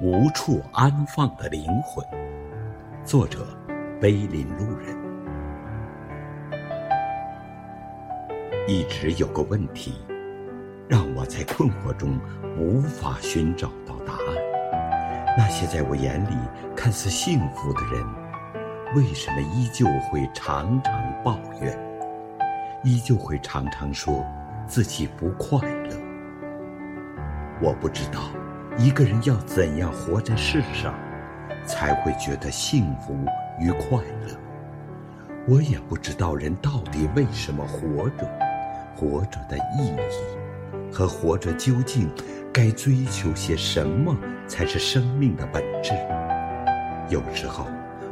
无处安放的灵魂，作者：碑林路人。一直有个问题，让我在困惑中无法寻找到答案：那些在我眼里看似幸福的人，为什么依旧会常常抱怨，依旧会常常说自己不快乐？我不知道。一个人要怎样活在世上，才会觉得幸福与快乐？我也不知道人到底为什么活着，活着的意义和活着究竟该追求些什么才是生命的本质。有时候，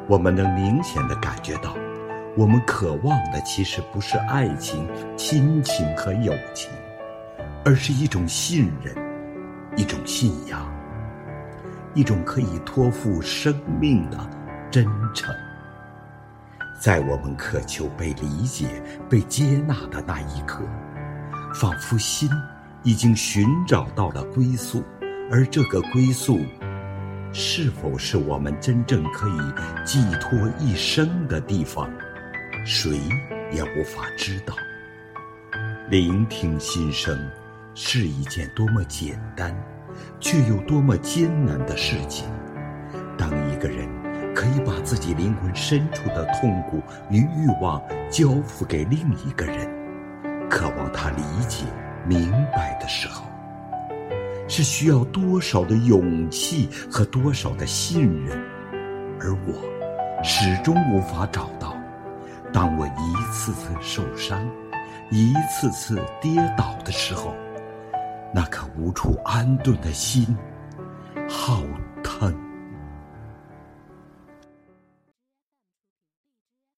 我们能明显的感觉到，我们渴望的其实不是爱情、亲情和友情，而是一种信任。一种信仰，一种可以托付生命的真诚。在我们渴求被理解、被接纳的那一刻，仿佛心已经寻找到了归宿，而这个归宿，是否是我们真正可以寄托一生的地方，谁也无法知道。聆听心声。是一件多么简单，却又多么艰难的事情。当一个人可以把自己灵魂深处的痛苦与欲望交付给另一个人，渴望他理解、明白的时候，是需要多少的勇气和多少的信任？而我始终无法找到。当我一次次受伤，一次次跌倒的时候。那颗无处安顿的心好疼。